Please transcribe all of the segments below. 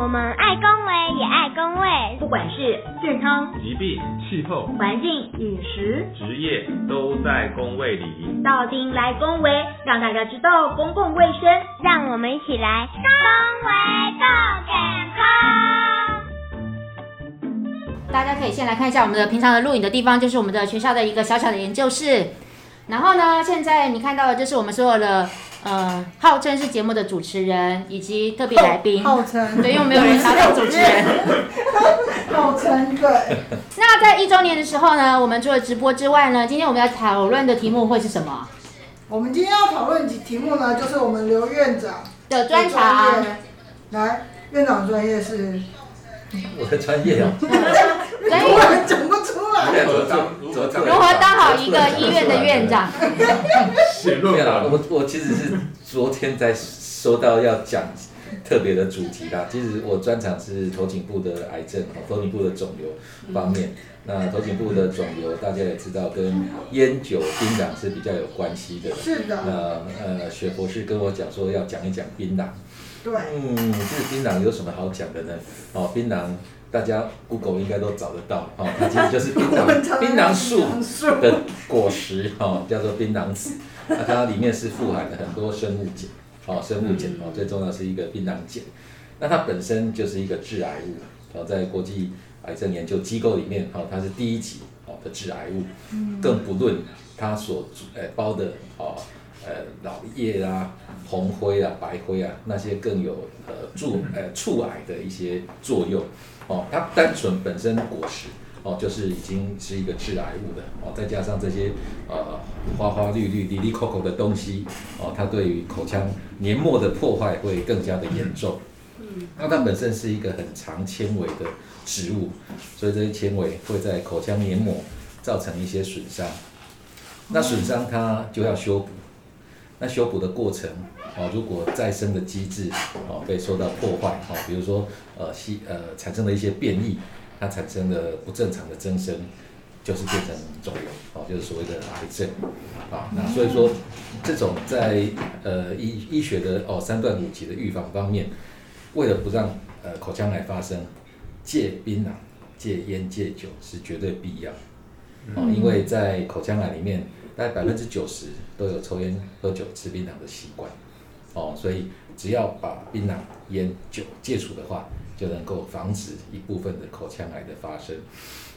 我们爱公卫也爱公卫，不管是健康、疾病、气候、环境、饮食、职业，都在公卫里。到丁来公卫，让大家知道公共卫生，让我们一起来公卫更健康。大家可以先来看一下我们的平常的录影的地方，就是我们的学校的一个小小的研究室。然后呢，现在你看到的就是我们所有的。呃，号称是节目的主持人以及特别来宾，号称对，因为没有人答到主持人，号称对。那在一周年的时候呢，我们除了直播之外呢，今天我们要讨论的题目会是什么？我们今天要讨论题题目呢，就是我们刘院长的专长。来，院长专业是？我的专业啊。突然讲不出来。如何当好一个医院的院长？写论文。我我其实是昨天在说到要讲特别的主题啦。其实我专长是头颈部的癌症，头颈部的肿瘤方面。那头颈部的肿瘤大家也知道，跟烟酒槟榔是比较有关系的。是的。那呃，雪博士跟我讲说要讲一讲槟榔。对。嗯，这个槟榔有什么好讲的呢？哦，槟榔。大家 Google 应该都找得到，哦，它其实就是槟榔 槟榔树的果实，哦，叫做槟榔籽，那它里面是富含了很多生物碱，哦，生物碱，哦，最重要是一个槟榔碱，那它本身就是一个致癌物，哦，在国际癌症研究机构里面，哦，它是第一级，哦的致癌物，更不论它所呃包的，哦，呃老叶啊、红灰啊、白灰啊，那些更有呃助呃促癌的一些作用。哦，它单纯本身果实哦，就是已经是一个致癌物的哦，再加上这些呃花花绿绿、里里口口的东西哦，它对于口腔黏膜的破坏会更加的严重。嗯，那它本身是一个很长纤维的植物，所以这些纤维会在口腔黏膜造成一些损伤。那损伤它就要修补，那修补的过程。哦，如果再生的机制哦被受到破坏哦，比如说呃细呃产生了一些变异，它产生了不正常的增生，就是变成肿瘤哦，就是所谓的癌症啊。那所以说这种在呃医医学的哦三段五级的预防方面，为了不让呃口腔癌发生，戒槟榔、戒烟、戒酒是绝对必要哦，因为在口腔癌里面，大概百分之九十都有抽烟、喝酒、吃槟榔的习惯。哦，所以只要把槟榔、烟酒戒除的话，就能够防止一部分的口腔癌的发生。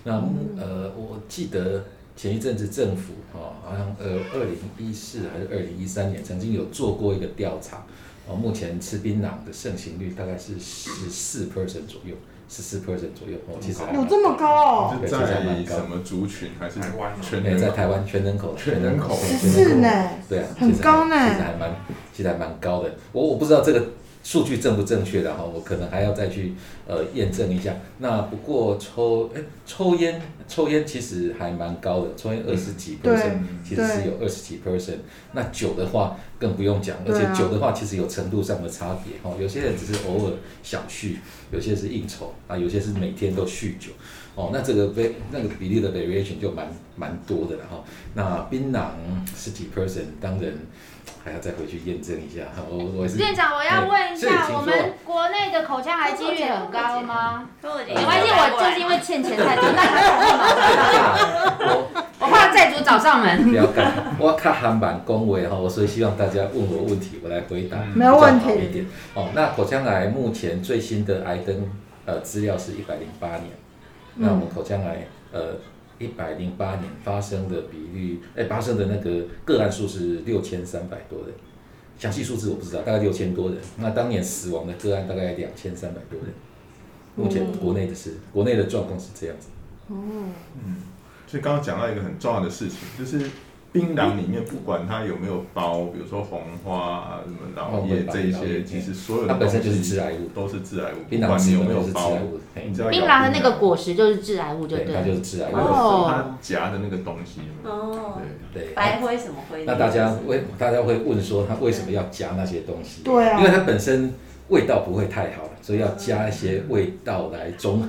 那呃，我记得前一阵子政府哦，好像呃二零一四还是二零一三年，曾经有做过一个调查。哦，目前吃槟榔的盛行率大概是十四 percent 左右。十四 percent 左右哦，其实有这么高哦？在什么族群？还是台湾全？在台湾全人口，全人口十四呢？对啊，很高呢，其实还蛮，其实还蛮高的。我我不知道这个。数据正不正确的哈，我可能还要再去呃验证一下。那不过抽哎抽烟抽烟其实还蛮高的，抽烟二十几 percent，其实是有二十几 percent。那酒的话更不用讲，而且酒的话其实有程度上的差别哈。有些人只是偶尔小酗，有些是应酬啊，有些是每天都酗酒。哦，那这个比那个比例的 variation 就蛮蛮多的了哈。那槟榔十几 percent，当然。还要再回去验证一下，我我是院长，我要问一下，我们国内的口腔癌几率很高吗？没关系，我就是因为欠钱太多，那我我怕债主找上门。不要干，我看韩版恭维哈，所以希望大家问我问题，我来回答，没有问题一点。哦，那口腔癌目前最新的癌登呃资料是一百零八年，那我们口腔癌呃。一百零八年发生的比率，哎，发生的那个个案数是六千三百多人，详细数字我不知道，大概六千多人。那当年死亡的个案大概两千三百多人。目前国内的是，国内的状况是这样子。哦，嗯，所以刚刚讲到一个很重要的事情，就是。槟榔里面不管它有没有包，比如说红花啊、什么老叶这一些，其实所有的它本身就是致癌物，都是致癌物。槟榔有没有包？槟榔的那个果实就是致癌物，就对。它就是致癌物。它夹的那个东西。哦。对对。白灰什么灰？那大家为大家会问说，它为什么要夹那些东西？对啊。因为它本身味道不会太好，所以要加一些味道来中和。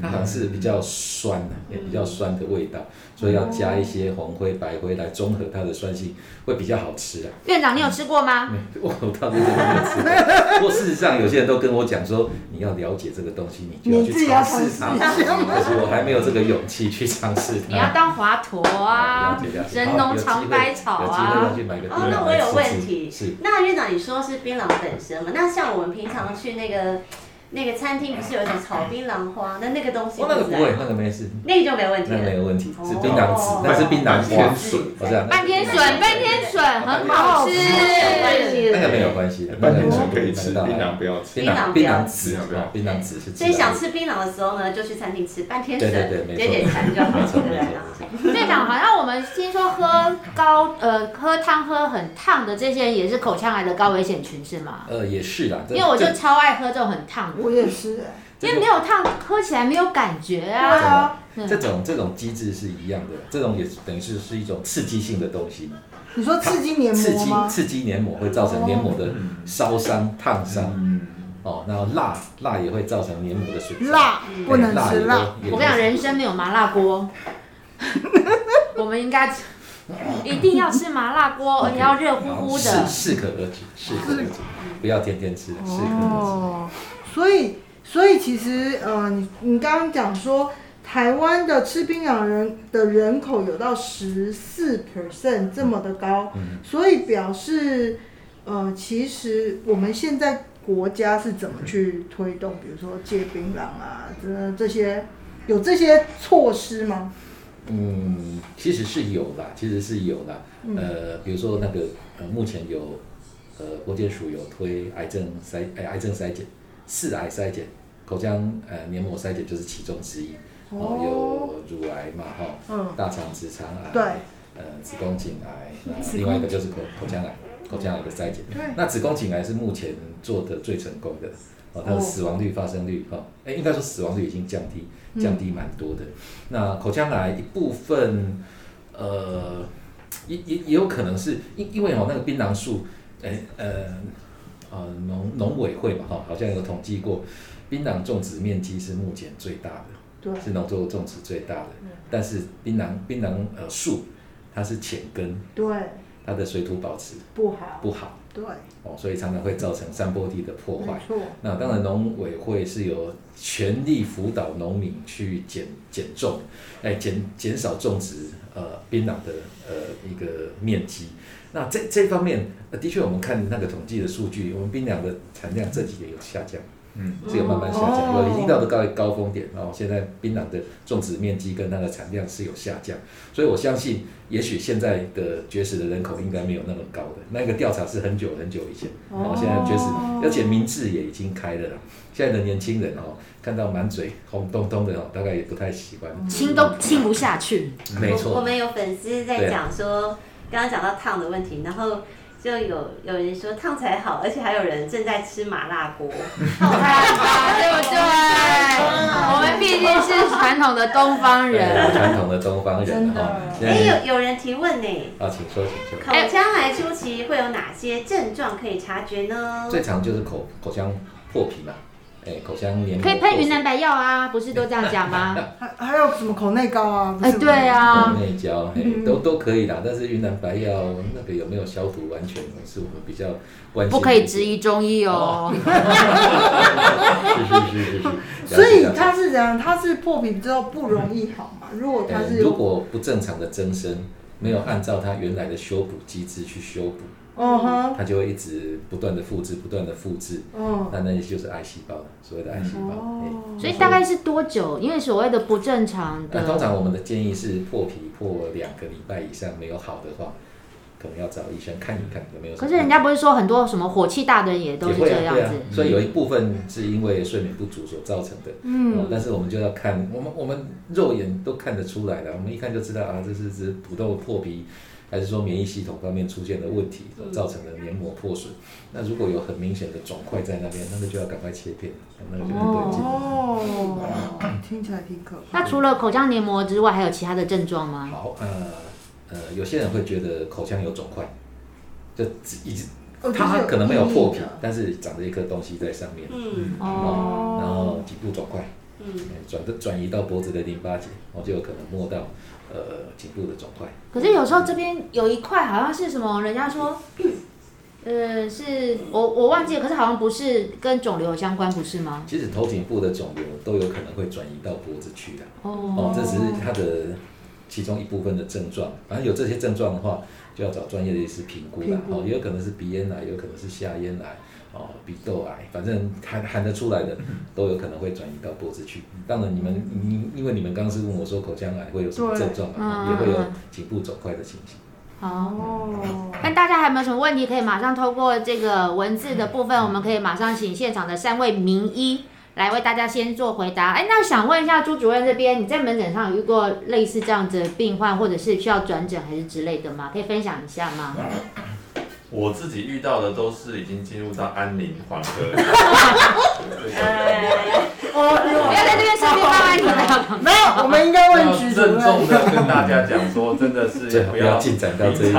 它好像是比较酸的，也比较酸的味道，所以要加一些红灰、白灰来中和它的酸性，会比较好吃啊。院长，你有吃过吗？我到底有没有吃过？不过事实上，有些人都跟我讲说，你要了解这个东西，你就要去尝试它。可是我还没有这个勇气去尝试它。你要当华佗啊，神农尝百草啊。哦，那我有问题。是。那院长，你说是槟榔本身嘛？那像我们平常去那个。那个餐厅不是有点炒槟榔花？那那个东西，那个不会，那个没事，那个就没问题，那没有问题，是槟榔籽，那是槟榔花笋，我这样，半天笋，半天笋很好吃，那个没有关系的，半天笋可以吃，槟 �ang 不要吃，槟榔槟榔籽，槟榔籽是。所以想吃槟榔的时候呢，就去餐厅吃半天笋，对对对，点点餐就好了，对不对？队长，好像我们听说喝高呃喝汤喝很烫的这些人也是口腔癌的高危险群是吗？呃，也是啦，因为我就超爱喝这种很烫，我也是。因为没有烫，喝起来没有感觉啊。这种这种机制是一样的，这种也等于是是一种刺激性的东西。你说刺激黏膜刺激刺激黏膜会造成黏膜的烧伤、烫伤。哦，然后辣辣也会造成黏膜的损伤。辣不能吃辣。我跟你讲，人生没有麻辣锅。我们应该 一定要吃麻辣锅，而且要热乎乎的。适可而止，适可而止，不要天天吃，适可而止。所以。所以其实，呃，你你刚刚讲说，台湾的吃槟榔人的人口有到十四 percent 这么的高，所以表示，呃，其实我们现在国家是怎么去推动，比如说戒槟榔啊，这这些有这些措施吗？嗯，其实是有啦，其实是有啦，呃，比如说那个，呃，目前有，呃，国健署有推癌症筛，哎，癌症筛检。四癌筛检，口腔呃黏膜筛检就是其中之一。哦。有乳癌嘛，哈，大肠直肠癌，对，呃子宫颈癌，那 另外一个就是口口腔癌，口腔癌的筛检。对。那子宫颈癌是目前做的最成功的，哦，它的死亡率、发生率，哈，哎，应该说死亡率已经降低，降低蛮多的。那口腔癌一部分，呃，也也也有可能是因因为哦那个槟榔树，哎呃。呃，农农委会嘛，哈，好像有统计过，槟榔种植面积是目前最大的，对，是农作物种植最大的。但是槟榔槟榔呃树，它是浅根，对，它的水土保持不好，不好，对，哦，所以常常会造成山坡地的破坏。错。那当然，农委会是有全力辅导农民去减减重，哎，减减少种植呃槟榔的呃一个面积。那这这方面，的确，我们看那个统计的数据，我们槟榔的产量这几年有下降，嗯，是有慢慢下降，有已经到了高高峰点，然后现在槟榔的种植面积跟它的产量是有下降，所以我相信，也许现在的绝食的人口应该没有那么高的，那个调查是很久很久以前，然后现在绝食，而且名字也已经开了，现在的年轻人哦，看到满嘴红彤彤的哦，大概也不太喜欢，亲都亲不下去，没错，我们有粉丝在讲说。刚刚讲到烫的问题，然后就有有人说烫才好，而且还有人正在吃麻辣锅，好 看对不对？我们毕竟是传统的东方人，传统的东方人哈。哎，有有人提问呢。啊，请说，请说。口腔癌初期会有哪些症状可以察觉呢？最常就是口口腔破皮嘛。哎，口腔黏膜可以喷云南白药啊，不是都这样讲吗？还还有什么口内膏啊？哎，对啊，口内胶，哎，都都可以啦。但是云南白药那个有没有消毒完全，是我们比较关心。不可以质疑中医哦。是是是是是。所以它是怎样？它是破皮之后不容易好嘛？如果它是如果不正常的增生，没有按照它原来的修补机制去修补。哦哼，它就会一直不断的复制，不断的复制。哦，那那就是癌细胞，所谓的癌细胞。哦，所以大概是多久？因为所谓的不正常的，通常我们的建议是破皮破两个礼拜以上没有好的话，可能要找医生看一看有没有。可是人家不是说很多什么火气大的人也都是这样子，所以有一部分是因为睡眠不足所造成的。嗯，但是我们就要看，我们我们肉眼都看得出来的，我们一看就知道啊，这是只土豆破皮。还是说免疫系统方面出现的问题，造成的黏膜破损。那如果有很明显的肿块在那边，那个就要赶快切片，那个就不对劲。哦，听起来挺可怕。那除了口腔黏膜之外，还有其他的症状吗？好，呃呃，有些人会觉得口腔有肿块，就一直，他可能没有破皮，但是长着一颗东西在上面。嗯哦。然后颈部肿块，嗯，转的转移到脖子的淋巴结，然后就有可能摸到呃颈部的肿块。可是有时候这边有一块好像是什么，人家说，呃，是我我忘记了，可是好像不是跟肿瘤相关，不是吗？其实头颈部的肿瘤都有可能会转移到脖子去的。哦，这只是它的其中一部分的症状。反正有这些症状的话，就要找专业的医师评估了。哦，也有可能是鼻咽癌，有可能是下咽癌。哦，鼻窦癌，反正含含得出来的，都有可能会转移到脖子去。当然，你们你因为你们刚刚是问我说口腔癌会有什么症状嘛，也会有颈部肿块的情形。哦，那大家还有没有什么问题？可以马上透过这个文字的部分，我们可以马上请现场的三位名医来为大家先做回答。哎，那想问一下朱主任这边，你在门诊上有遇过类似这样子的病患，或者是需要转诊还是之类的吗？可以分享一下吗？我自己遇到的都是已经进入到安宁缓和。不要在这边设定方案，你没有，我们应该问局郑重的跟大家讲说，真的是不要进展到这一步。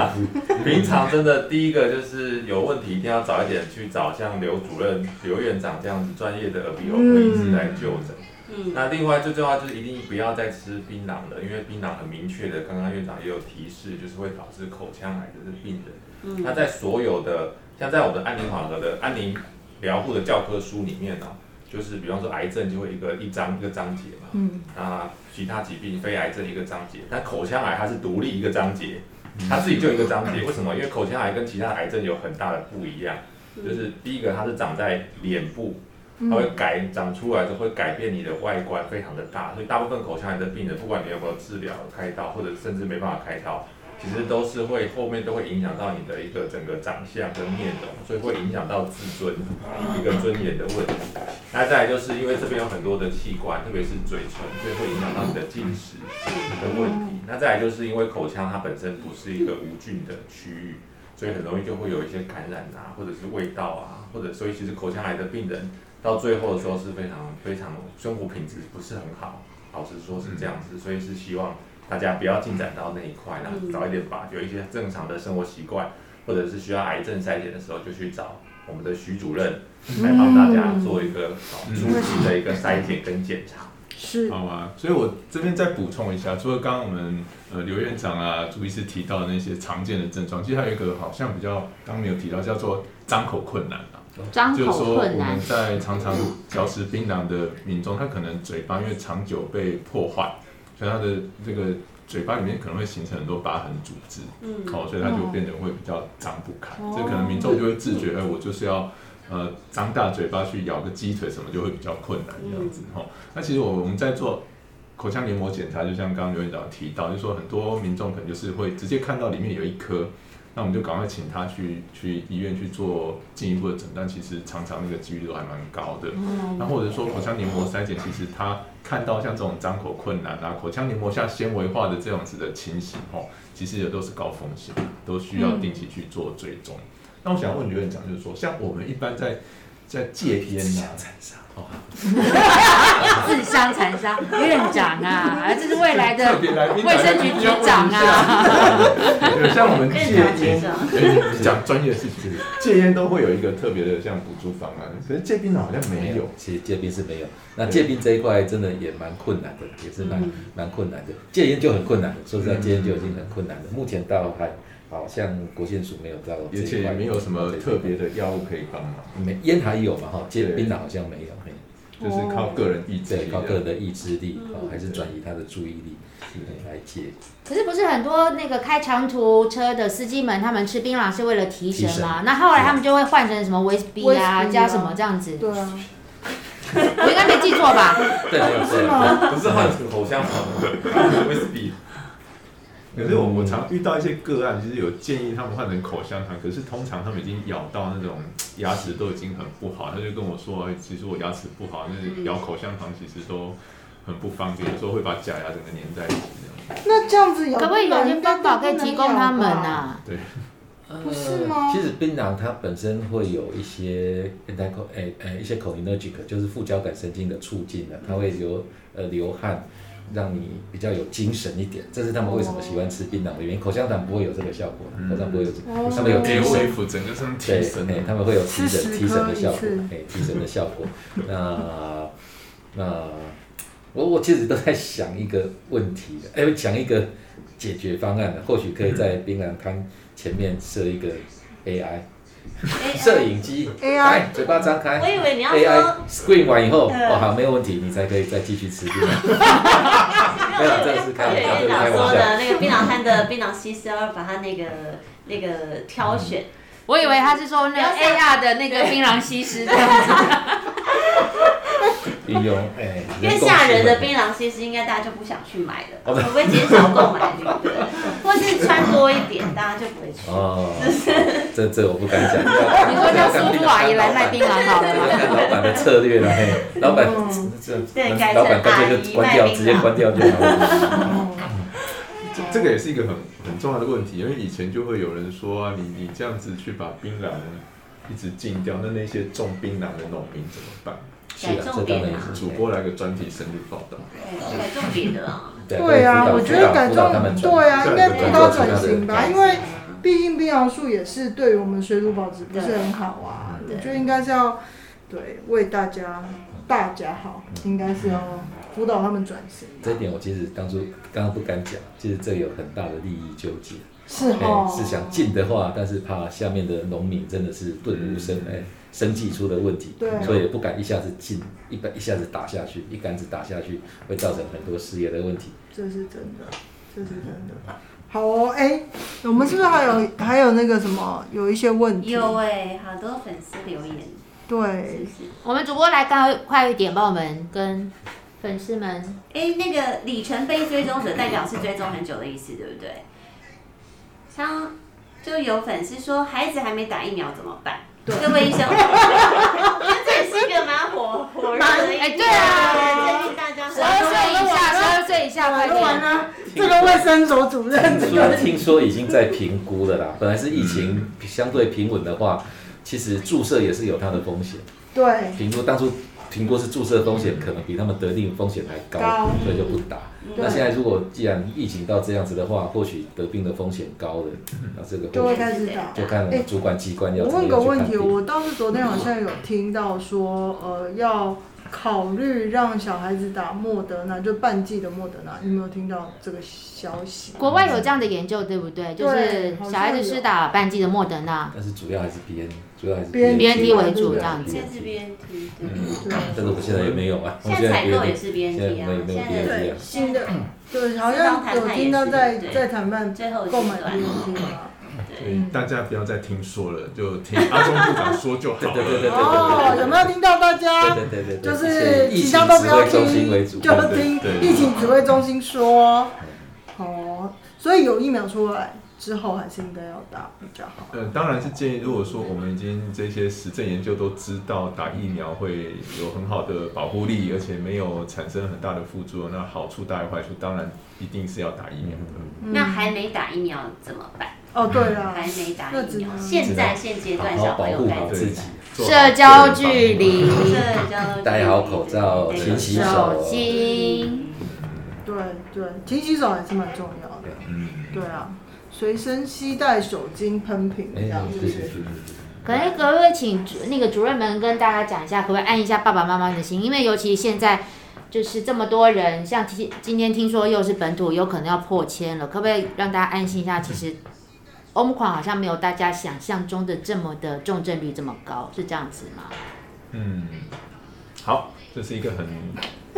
平常真的第一个就是有问题，一定要早一点去找像刘主任、刘院长这样子专业的耳鼻喉科医师来就诊。嗯。那另外最重要就是一定不要再吃槟榔了，因为槟榔很明确的，刚刚院长也有提示，就是会导致口腔癌的病人。那在所有的像在我们安宁缓和的安宁疗护的教科书里面呢，就是比方说癌症就会一个一章一个章节嘛，嗯，啊其他疾病非癌症一个章节，但口腔癌它是独立一个章节，它自己就一个章节，为什么？因为口腔癌跟其他癌症有很大的不一样，就是第一个它是长在脸部，它会改长出来的会改变你的外观非常的大，所以大部分口腔癌的病人，不管你有没有治疗开刀，或者甚至没办法开刀。其实都是会后面都会影响到你的一个整个长相跟面容，所以会影响到自尊一个尊严的问题。那再来就是因为这边有很多的器官，特别是嘴唇，所以会影响到你的进食的问题。那再来就是因为口腔它本身不是一个无菌的区域，所以很容易就会有一些感染啊，或者是味道啊，或者所以其实口腔癌的病人到最后的时候是非常非常生活品质不是很好，老实说是这样子，所以是希望。大家不要进展到那一块，啦早一点把有一些正常的生活习惯，或者是需要癌症筛检的时候，就去找我们的徐主任来帮大家做一个初期的一个筛检跟检查。是，好啊。所以我这边再补充一下，除了刚刚我们呃刘院长啊、朱医师提到的那些常见的症状，其实还有一个好像比较刚没有提到，叫做张口困难啊。张口困难。就是说我们在常常嚼食槟榔的民众，他可能嘴巴因为长久被破坏。所以他的这个嘴巴里面可能会形成很多疤痕组织，嗯，好，所以他就变得会比较张不开，这可能民众就会自觉，哎，我就是要呃张大嘴巴去咬个鸡腿什么，就会比较困难这样子，哈。那其实我我们在做口腔黏膜检查，就像刚刚刘院长提到，就是说很多民众可能就是会直接看到里面有一颗。那我们就赶快请他去去医院去做进一步的诊断，其实常常那个几率都还蛮高的。嗯那或者说口腔黏膜筛检，其实他看到像这种张口困难啊，口腔黏膜下纤维化的这样子的情形，吼，其实也都是高风险，都需要定期去做追踪。那我想问刘院长，就是说，像我们一般在在戒烟呐。自相残杀，院长啊，这是未来的卫生局局长啊。像我们戒烟，讲专业的事情，戒烟都会有一个特别的像补助方案，可是戒槟好像没有。其实戒槟是没有，那戒槟这一块真的也蛮困难的，也是蛮蛮困难的。戒烟就很困难，说实在，戒烟就已经很困难了。目前到还好像国宪署没有到，而且也没有什么特别的药物可以帮忙。没烟还有嘛？哈，戒槟榔好像没有。就是靠个人意志，靠个人的意志力，哦，还是转移他的注意力来戒。可是不是很多那个开长途车的司机们，他们吃槟榔是为了提神嘛？那后来他们就会换成什么威士忌啊，加什么这样子？对啊，我应该没记错吧？对，是吗？不是换成口香糖，威士忌。可是我我常遇到一些个案，就是有建议他们换成口香糖，可是通常他们已经咬到那种牙齿都已经很不好，他就跟我说，其实我牙齿不好，那咬口香糖其实都很不方便，有时候会把假牙整个粘在一起这样。那这样子可不可以有些方法可以提供他们啊？对，不是吗？其实槟榔它本身会有一些 anti 诶诶一些 cholinergic，就是副交感神经的促进的，它会流呃流汗。让你比较有精神一点，这是他们为什么喜欢吃槟榔的原因。口香糖不会有这个效果，口香糖不会有，他们有提神，整个身体对，他们会有提神提神的效果，哎，提神的效果。那那我我其实都在想一个问题的，哎，想一个解决方案的，或许可以在槟榔摊前面设一个 AI 摄影机，AI 嘴巴张开，我以为你要说 screen 完以后，哦好没有问题，你才可以再继续吃槟榔。没有，这个是开玩笑，这个开玩笑。那个槟榔摊的槟榔西施要把它那个那个挑选。我以为他是说那个 AR 的那个槟榔西施这样子。运用哎，因为吓人的槟榔西施应该大家就不想去买了，会不会减少购买率？或是穿多一点，大家就不会去。哦，这这我不敢讲。你说叫叔叔阿姨来卖槟榔好了吗？看 老板的策略了，嘿，老板这对，老板干脆就关掉，直接关掉就好了。这个也是一个很很重要的问题，因为以前就会有人说啊，你你这样子去把槟榔一直禁掉，那那些种槟榔的农民怎么办？是啊，这当然也是。主播来个专题深入报道。改种别的啊。对啊，我觉得改种对啊，应该辅导转型吧，因为毕竟冰榔树也是对于我们水土保持不是很好啊。我觉得应该是要对为大家大家好，应该是要。辅导他们转型，这一点我其实当初刚刚不敢讲，其实这有很大的利益纠结。是哦，是想进的话，但是怕下面的农民真的是顿悟生哎，生计出了问题，对，所以也不敢一下子进，一般一下子打下去，一竿子打下去会造成很多失业的问题。这是真的，这是真的。好哦，哎，我们是不是还有 还有那个什么，有一些问题？有哎，好多粉丝留言。对，我们主播来快快一点，帮我们跟。粉丝们，哎，那个里程碑追踪者代表是追踪很久的意思，对不对？像就有粉丝说，孩子还没打疫苗怎么办？各位医生，这也是一个蛮火火热的，哎，对啊，建议大家十二岁以下，十二岁以下快点啊！这个卫生所主任，听说已经在评估了啦。本来是疫情相对平稳的话，其实注射也是有它的风险。对，评估当初。评估是注射风险可能比他们得病风险还高，所以就不打。那现在如果既然疫情到这样子的话，或许得病的风险高了，那这个就会开始打。就看主管机关要。我问个问题，我倒是昨天好像有听到说，呃，要。考虑让小孩子打莫德纳，就半剂的莫德纳，有没有听到这个消息？国外有这样的研究，对不对？就是小孩子是打半剂的莫德纳，但是主要还是 B N，主要还是 B N T 为主这样子。现在是 B N T，对。但是我现在也没有啊，现在采购也是 B N T 啊，现在对新的，对，好像有听到在在谈判购买 B N T 啊。对，大家不要再听说了，就听阿中部长说就好了。对对对对哦，有没有听到大家？对对对就是其他都不要听，就听疫情指挥中心说。哦，所以有疫苗出来之后，还是应该要打比较好。嗯，当然是建议，如果说我们已经这些实证研究都知道打疫苗会有很好的保护力，而且没有产生很大的副作用，那好处大于坏处，当然一定是要打疫苗的。那还没打疫苗怎么办？哦，对了，还没打疫苗。现在现阶段小朋友该自己，社交距离，社交戴好口罩，勤洗手。对对，勤洗手还是蛮重要的。嗯，对啊，随身携带手巾喷瓶这样子。可能可不可以请那个主任们跟大家讲一下，可不可以按一下爸爸妈妈的心？因为尤其现在就是这么多人，像今今天听说又是本土，有可能要破千了，可不可以让大家安心一下？其实。欧姆款好像没有大家想象中的这么的重症率这么高，是这样子吗？嗯，好，这是一个很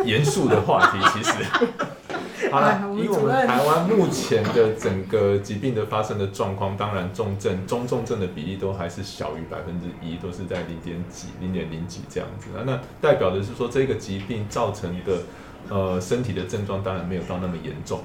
严肃的话题，其实。好了，以我们台湾目前的整个疾病的发生的状况，当然重症、中重症的比例都还是小于百分之一，都是在零点几、零点零几这样子。那代表的是说，这个疾病造成的呃身体的症状，当然没有到那么严重。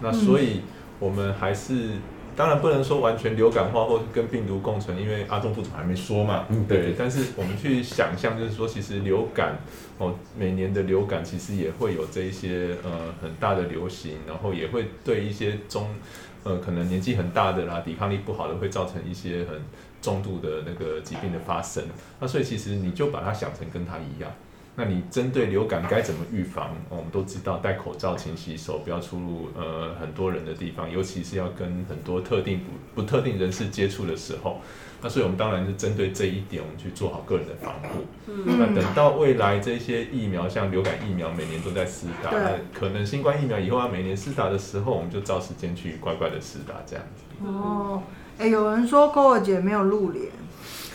那所以我们还是。当然不能说完全流感化或跟病毒共存，因为阿中副总还没说嘛。嗯，对。但是我们去想象，就是说，其实流感哦，每年的流感其实也会有这一些呃很大的流行，然后也会对一些中呃可能年纪很大的啦，抵抗力不好的，会造成一些很重度的那个疾病的发生。那所以其实你就把它想成跟它一样。那你针对流感该怎么预防？我们都知道，戴口罩、勤洗手，不要出入呃很多人的地方，尤其是要跟很多特定不不特定人士接触的时候。那所以我们当然是针对这一点，我们去做好个人的防护。嗯那等到未来这些疫苗，像流感疫苗，每年都在施打，那可能新冠疫苗以后要每年施打的时候，我们就照时间去乖乖的施打这样子。哦，哎，有人说 Coco 姐没有露脸，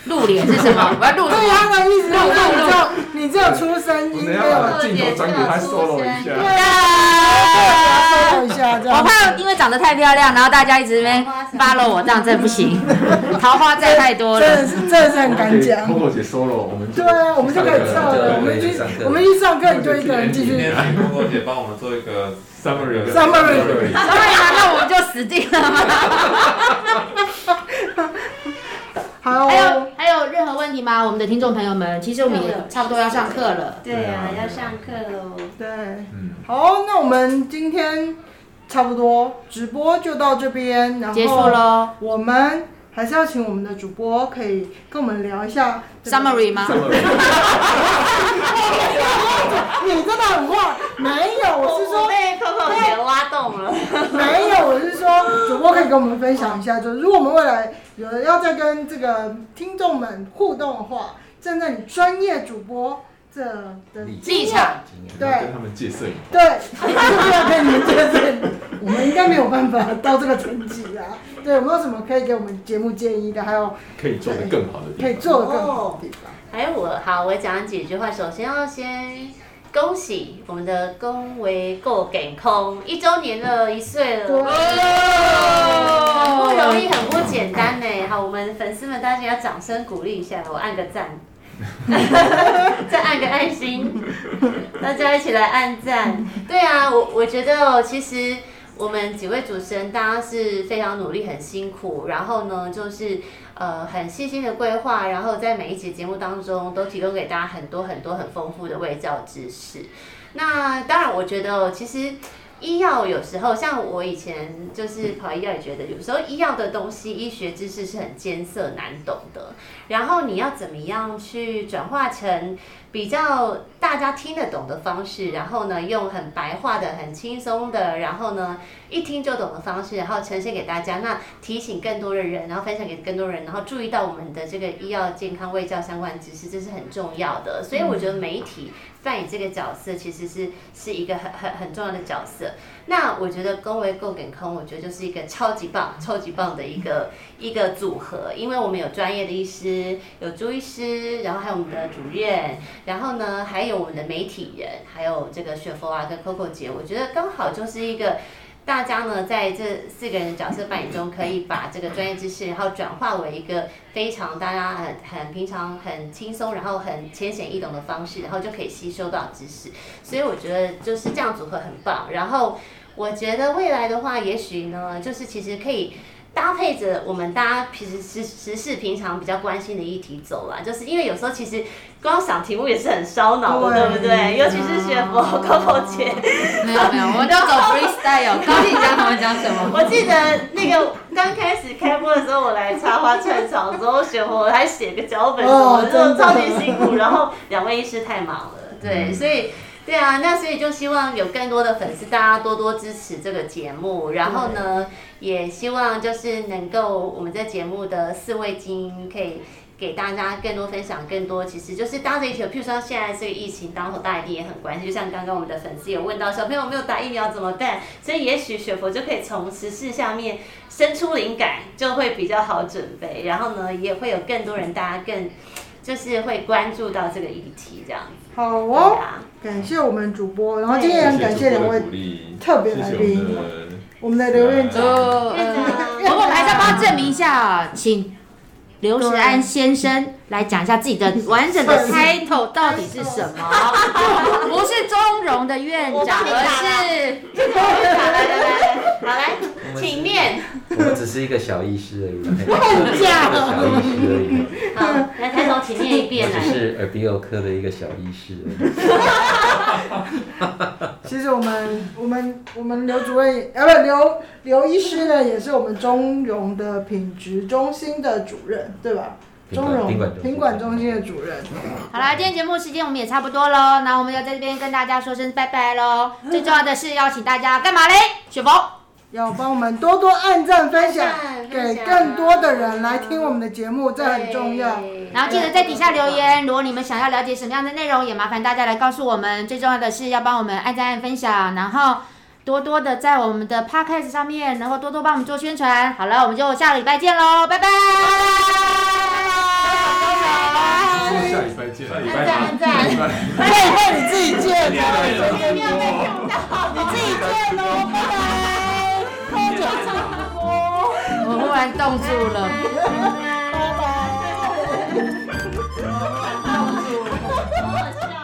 露脸是什么？我要露什对么？他的意思是你只有你只有出声音，没有把镜头转给他 solo 一下。说一下这样。我怕因为长得太漂亮，然后大家一直在那边 follow 我，这样真不行。桃花债太多了。真的是真的是很敢讲。Coco 姐 solo，我们就对啊，我们就可以跳了。我们去我们去上课，你就一个人继续今天请波波姐帮我们做一个 summary Summary 当然了，那我们就死定了吗？好还有还有任何问题吗？我们的听众朋友们，其实我们也差不多要上课了。对啊，要上课喽。对，嗯，好，那我们今天差不多直播就到这边，然后结束喽。我们还是要请我们的主播可以跟我们聊一下 Summary 吗？你真的很坏，没有，我是说被 Coco 姐挖洞了。没有，我是说主播可以跟我们分享一下，就是如果我们未来有人要再跟这个听众们互动的话，站在你专业主播这的立场。对跟他们借摄影，对，是不是要跟你们借摄影？我们应该没有办法到这个层级啊。对，有没有什么可以给我们节目建议的？还有可以做的更好的地方。可以做的更好的地方？还有我好，我讲几句话。首先要先恭喜我们的恭维够健康，一周年了，一岁了，对很不容易，很不简单呢。好，我们粉丝们大家要掌声鼓励一下，我按个赞，再按个爱心，大家一起来按赞。对啊，我我觉得哦其实。我们几位主持人，大家是非常努力、很辛苦，然后呢，就是呃很细心的规划，然后在每一集节目当中都提供给大家很多很多很丰富的卫教知识。那当然，我觉得其实医药有时候，像我以前就是跑医药，也觉得有时候医药的东西、医学知识是很艰涩难懂的。然后你要怎么样去转化成比较大家听得懂的方式，然后呢，用很白话的、很轻松的，然后呢，一听就懂的方式，然后呈现给大家，那提醒更多的人，然后分享给更多人，然后注意到我们的这个医药健康卫教相关知识，这是很重要的。所以我觉得媒体扮演这个角色，其实是是一个很很很重要的角色。那我觉得恭维够给空，我觉得就是一个超级棒、超级棒的一个 一个组合，因为我们有专业的医师，有朱医师，然后还有我们的主任，然后呢还有我们的媒体人，还有这个雪佛啊跟 Coco 姐，我觉得刚好就是一个。大家呢，在这四个人的角色扮演中，可以把这个专业知识，然后转化为一个非常大家很很平常、很轻松，然后很浅显易懂的方式，然后就可以吸收到知识。所以我觉得就是这样组合很棒。然后我觉得未来的话，也许呢，就是其实可以。搭配着我们大家平时时时事平常比较关心的议题走啦，就是因为有时候其实光想题目也是很烧脑的，对不对？尤其是学佛 Coco 姐，没有没有，我们就走 freestyle，高兴讲什么讲什么。我记得那个 刚开始开播的时候，我来插花串场的时候，学佛还写个脚本什么，就超级辛苦。然后两位医师太忙了，对，所以。对啊，那所以就希望有更多的粉丝，大家多多支持这个节目。然后呢，也希望就是能够我们这节目的四位精英可以给大家更多分享，更多其实就是搭着一起，譬如说现在这个疫情当头，大家一定也很关心。就像刚刚我们的粉丝有问到小朋友没有打疫苗怎么办，所以也许雪佛就可以从时事下面生出灵感，就会比较好准备。然后呢，也会有更多人，大家更就是会关注到这个议题这样子。好哦，啊，感谢我们主播，然后今天也很感谢两位特别来宾我们的刘院长。呃，不过 我们还是要帮他证明一下啊，请刘石安先生来讲一下自己的完整的 title 到底是什么，不是中荣的院长，而是好来来来，好来，请念。我们只是一个小医师而已，乱讲小医师而已，好，来抬头，请念一我遍来。只是耳鼻喉科的一个小医师而已。其实我们我们我们刘主任，呃，不，刘刘医师呢，也是我们中融的品质中心的主任，对吧？中融品管中心的主任。好啦，今天节目时间我们也差不多喽，那我们要在这边跟大家说声拜拜喽。最重要的是要请大家干嘛嘞？雪佛，要帮我们多多按赞分享给更多的人来听我们的节目，这很重要。然后记得在底下留言，如果你们想要了解什么样的内容，也麻烦大家来告诉我们。最重要的是要帮我们按赞、按分享，然后多多的在我们的 podcast 上面，然后多多帮我们做宣传。好了，我们就下个礼拜见喽，拜拜。说下礼拜见，下礼拜按赞按赞下礼拜下礼拜你自己见你自己见哦，拜拜。空姐唱。我忽然冻住了。